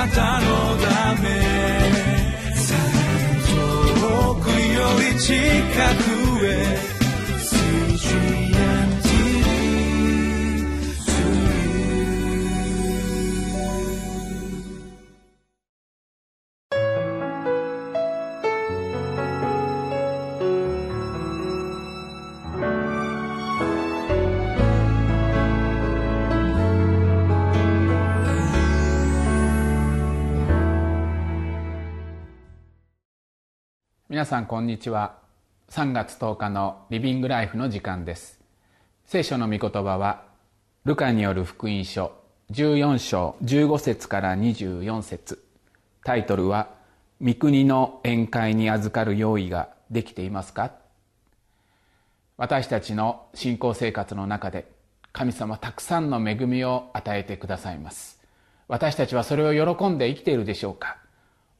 なたのため。遠くより近く。皆さんこんにちは。3月10日のリビングライフの時間です。聖書の御言葉はルカによる福音書14章15節から24節。タイトルは「御国の宴会に預かる用意ができていますか?」私たちの信仰生活の中で神様たくさんの恵みを与えてくださいます。私たちはそれを喜んで生きているでしょうか？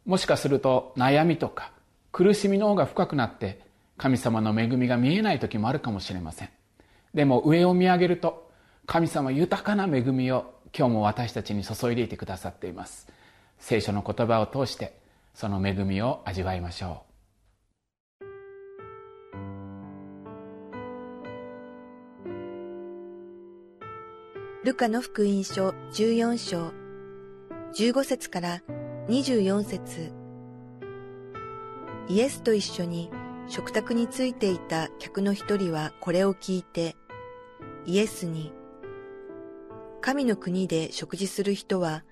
もしかすると悩みとか苦しみの方が深くなって神様の恵みが見えない時もあるかもしれません。でも上を見上げると神様豊かな恵みを今日も私たちに注いでいてくださっています。聖書の言葉を通してその恵みを味わいましょう。ルカの福音書14章15節から24節。イエスと一緒に食卓についていた客の一人はこれを聞いて、イエスに、神の国で食事する人は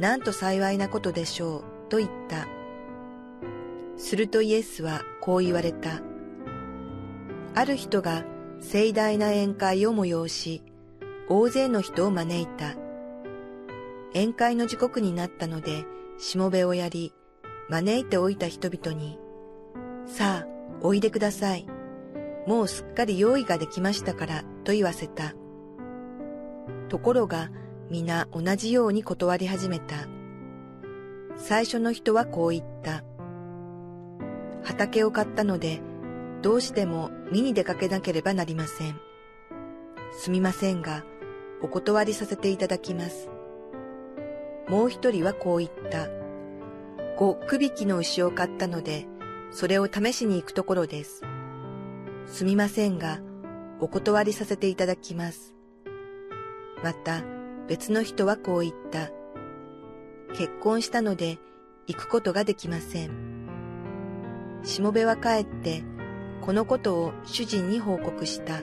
なんと幸いなことでしょうと言った。するとイエスはこう言われた。ある人が盛大な宴会を催し、大勢の人を招いた。宴会の時刻になったので、しもべをやり、招いておいた人々に、さあ、おいでください。もうすっかり用意ができましたから、と言わせた。ところが、皆同じように断り始めた。最初の人はこう言った。畑を買ったので、どうしても見に出かけなければなりません。すみませんが、お断りさせていただきます。もう一人はこう言った。五区引きの牛を買ったので、それを試しに行くところです。すみませんが、お断りさせていただきます。また、別の人はこう言った。結婚したので行くことができません。しもべは帰って、このことを主人に報告した。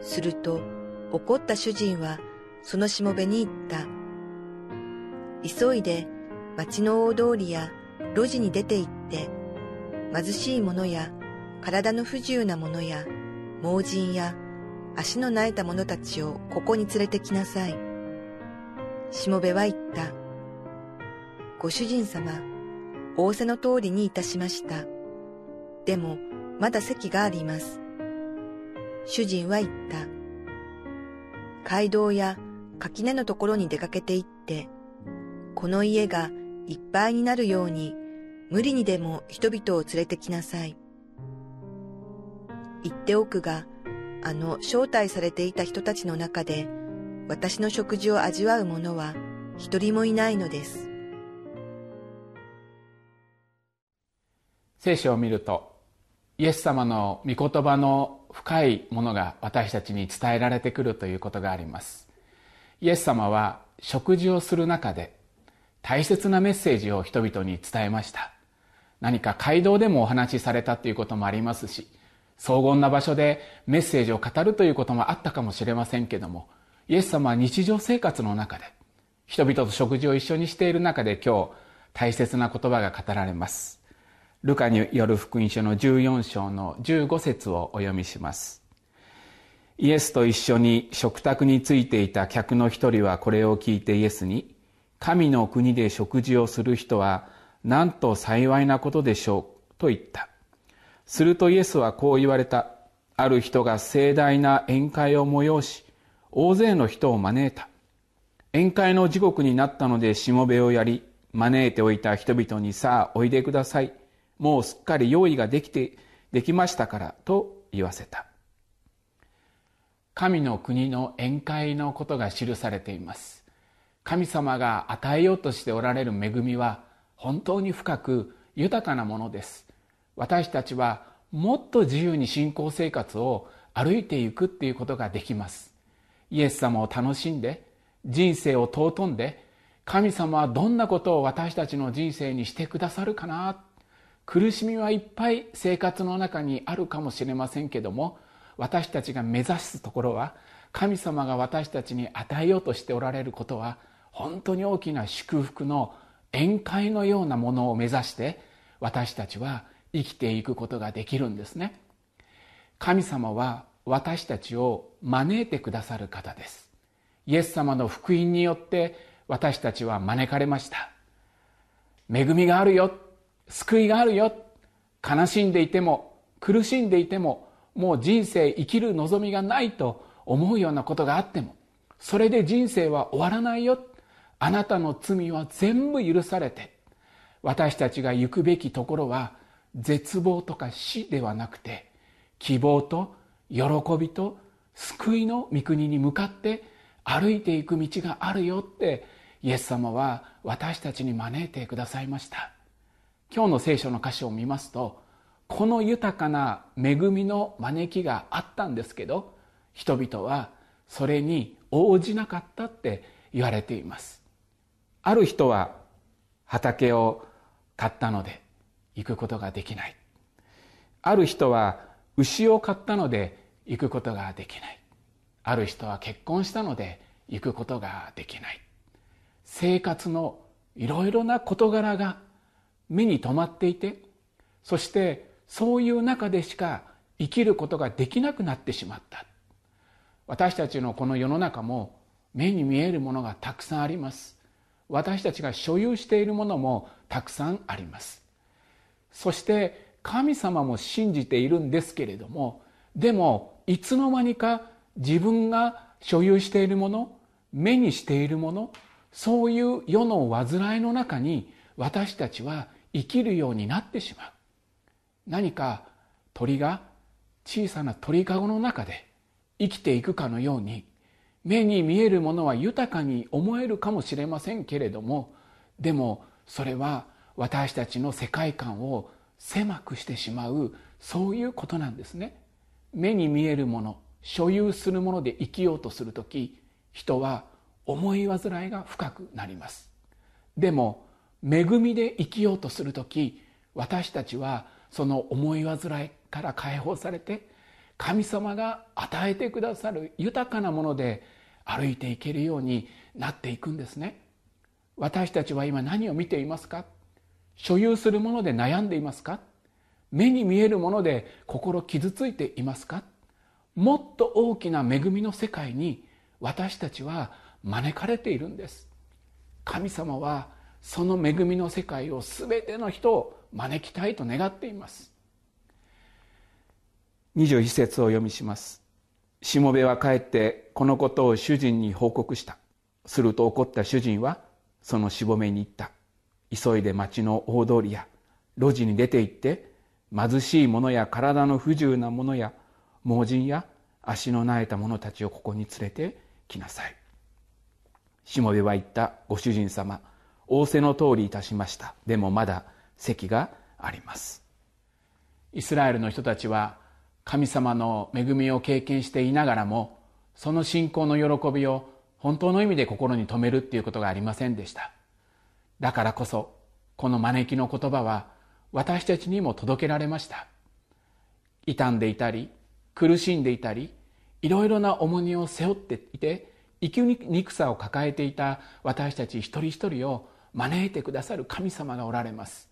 すると、怒った主人はそのしもべに言った。急いで町の大通りや路地に出て行って、貧しい者や体の不自由な者や盲人や足の苗えた者たちをここに連れてきなさい。しもべは言った。ご主人様、仰せの通りにいたしました。でも、まだ席があります。主人は言った。街道や垣根のところに出かけて行って、この家がいっぱいになるように無理にでも人々を連れてきなさい。言っておくが、あの招待されていた人たちの中で、私の食事を味わう者は一人もいないのです。聖書を見ると、イエス様の御言葉の深いものが私たちに伝えられてくるということがあります。イエス様は食事をする中で大切なメッセージを人々に伝えました。何か街道でもお話しされたということもありますし荘厳な場所でメッセージを語るということもあったかもしれませんけどもイエス様は日常生活の中で人々と食事を一緒にしている中で今日大切な言葉が語られます。ルカによる福音書の14章の15節をお読みします。イエスと一緒に食卓についていた客の一人はこれを聞いてイエスに神の国で食事をする人はなんと幸いなことでしょうと言った。するとイエスはこう言われた。ある人が盛大な宴会を催し大勢の人を招いた。宴会の時刻になったのでしもべをやり招いておいた人々にさあおいでください。もうすっかり用意ができてできましたからと言わせた。神の国の宴会のことが記されています。神様が与えようとしておられる恵みは本当に深く豊かなものです。私たちはもっと自由に信仰生活を歩いていくっていうことができます。イエス様を楽しんで人生を尊んで神様はどんなことを私たちの人生にしてくださるかな。苦しみはいっぱい生活の中にあるかもしれませんけども私たちが目指すところは神様が私たちに与えようとしておられることは本当に大きな祝福の宴会のようなものを目指して私たちは生きていくことができるんですね。神様は私たちを招いてくださる方です。イエス様の福音によって私たちは招かれました。恵みがあるよ。救いがあるよ。悲しんでいても苦しんでいてももう人生生きる望みがないと思うようなことがあってもそれで人生は終わらないよ。あなたの罪は全部許されて私たちが行くべきところは絶望とか死ではなくて希望と喜びと救いの御国に向かって歩いていく道があるよってイエス様は私たちに招いてくださいました。今日の聖書の箇所を見ますとこの豊かな恵みの招きがあったんですけど人々はそれに応じなかったって言われています。ある人は畑を買ったので行くことができない。ある人は牛を買ったので行くことができない。ある人は結婚したので行くことができない。生活のいろいろな事柄が目に留まっていてそしてそういう中でしか生きることができなくなってしまった。私たちのこの世の中も目に見えるものがたくさんあります。私たちが所有しているものもたくさんあります。そして神様も信じているんですけれどもでもいつの間にか自分が所有しているもの目にしているものそういう世の煩いの中に私たちは生きるようになってしまう。何か鳥が小さな鳥かごの中で生きていくかのように目に見えるものは豊かに思えるかもしれませんけれどもでもそれは私たちの世界観を狭くしてしまうそういうことなんですね。目に見えるもの所有するもので生きようとする時人は思い煩いが深くなります。でも恵みで生きようとする時私たちはその思い煩いから解放されて神様が与えてくださる豊かなもので歩いていけるようになっていくんですね。私たちは今何を見ていますか？所有するもので悩んでいますか？目に見えるもので心傷ついていますか？もっと大きな恵みの世界に私たちは招かれているんです。神様はその恵みの世界を全ての人を招きたいと願っています。21節を読みします。しもべは帰ってこのことを主人に報告した。すると怒った主人はそのしもべに言った。急いで町の大通りや路地に出て行って貧しい者や体の不自由な者や盲人や足のなえた者たちをここに連れてきなさい。しもべは言ったご主人様仰せの通りいたしました。でもまだ席があります。イスラエルの人たちは神様の恵みを経験していながらもその信仰の喜びを本当の意味で心に留めるっていうことがありませんでした。だからこそこの招きの言葉は私たちにも届けられました。傷んでいたり苦しんでいたりいろいろな重荷を背負っていて生きにくさを抱えていた私たち一人一人を招いてくださる神様がおられます。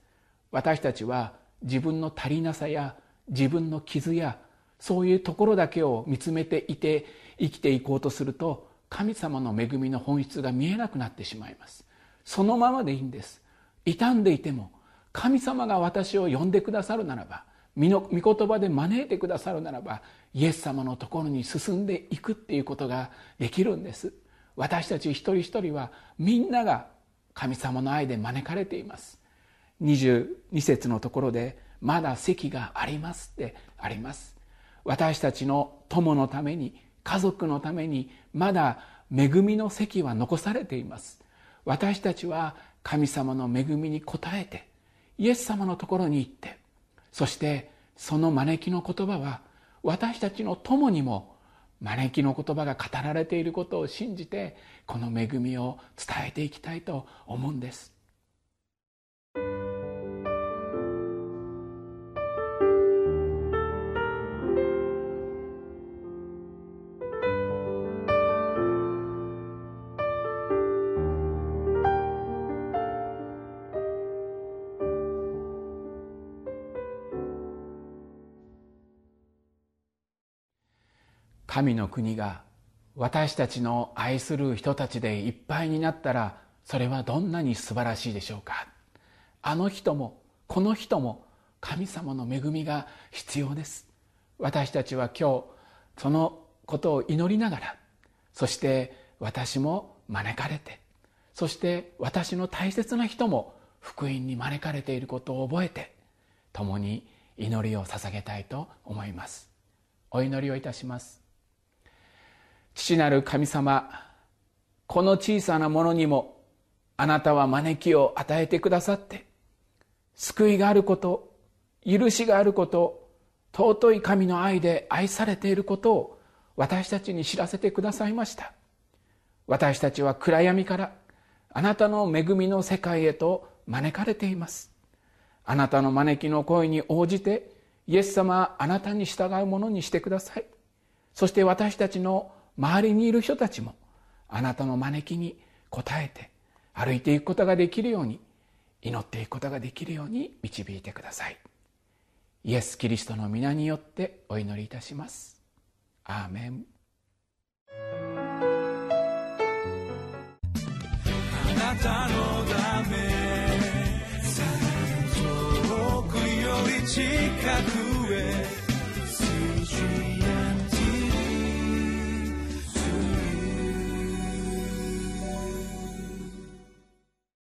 私たちは自分の足りなさや自分の傷やそういうところだけを見つめていて生きていこうとすると神様の恵みの本質が見えなくなってしまいます。そのままでいいんです。傷んでいても神様が私を呼んでくださるならば御言葉で招いてくださるならばイエス様のところに進んでいくっていうことができるんです。私たち一人一人はみんなが神様の愛で招かれています。22節のところで「まだ席があります」ってあります。私たちの友のために家族のためにまだ恵みの席は残されています。私たちは神様の恵みに応えてイエス様のところに行ってそしてその招きの言葉は私たちの友にも招きの言葉が語られていることを信じてこの恵みを伝えていきたいと思うんです。神の国が私たちの愛する人たちでいっぱいになったらそれはどんなに素晴らしいでしょうか。あの人もこの人も神様の恵みが必要です。私たちは今日そのことを祈りながらそして私も招かれてそして私の大切な人も福音に招かれていることを覚えて共に祈りを捧げたいと思います。お祈りをいたします。父なる神様この小さなものにもあなたは招きを与えてくださって救いがあること許しがあること尊い神の愛で愛されていることを私たちに知らせてくださいました。私たちは暗闇からあなたの恵みの世界へと招かれています。あなたの招きの声に応じてイエス様あなたに従うものにしてください。そして私たちの周りにいる人たちもあなたの招きに応えて歩いていくことができるように祈っていくことができるように導いてください。イエス・キリストの皆によってお祈りいたします。アーメン。あなたのため遠くより近く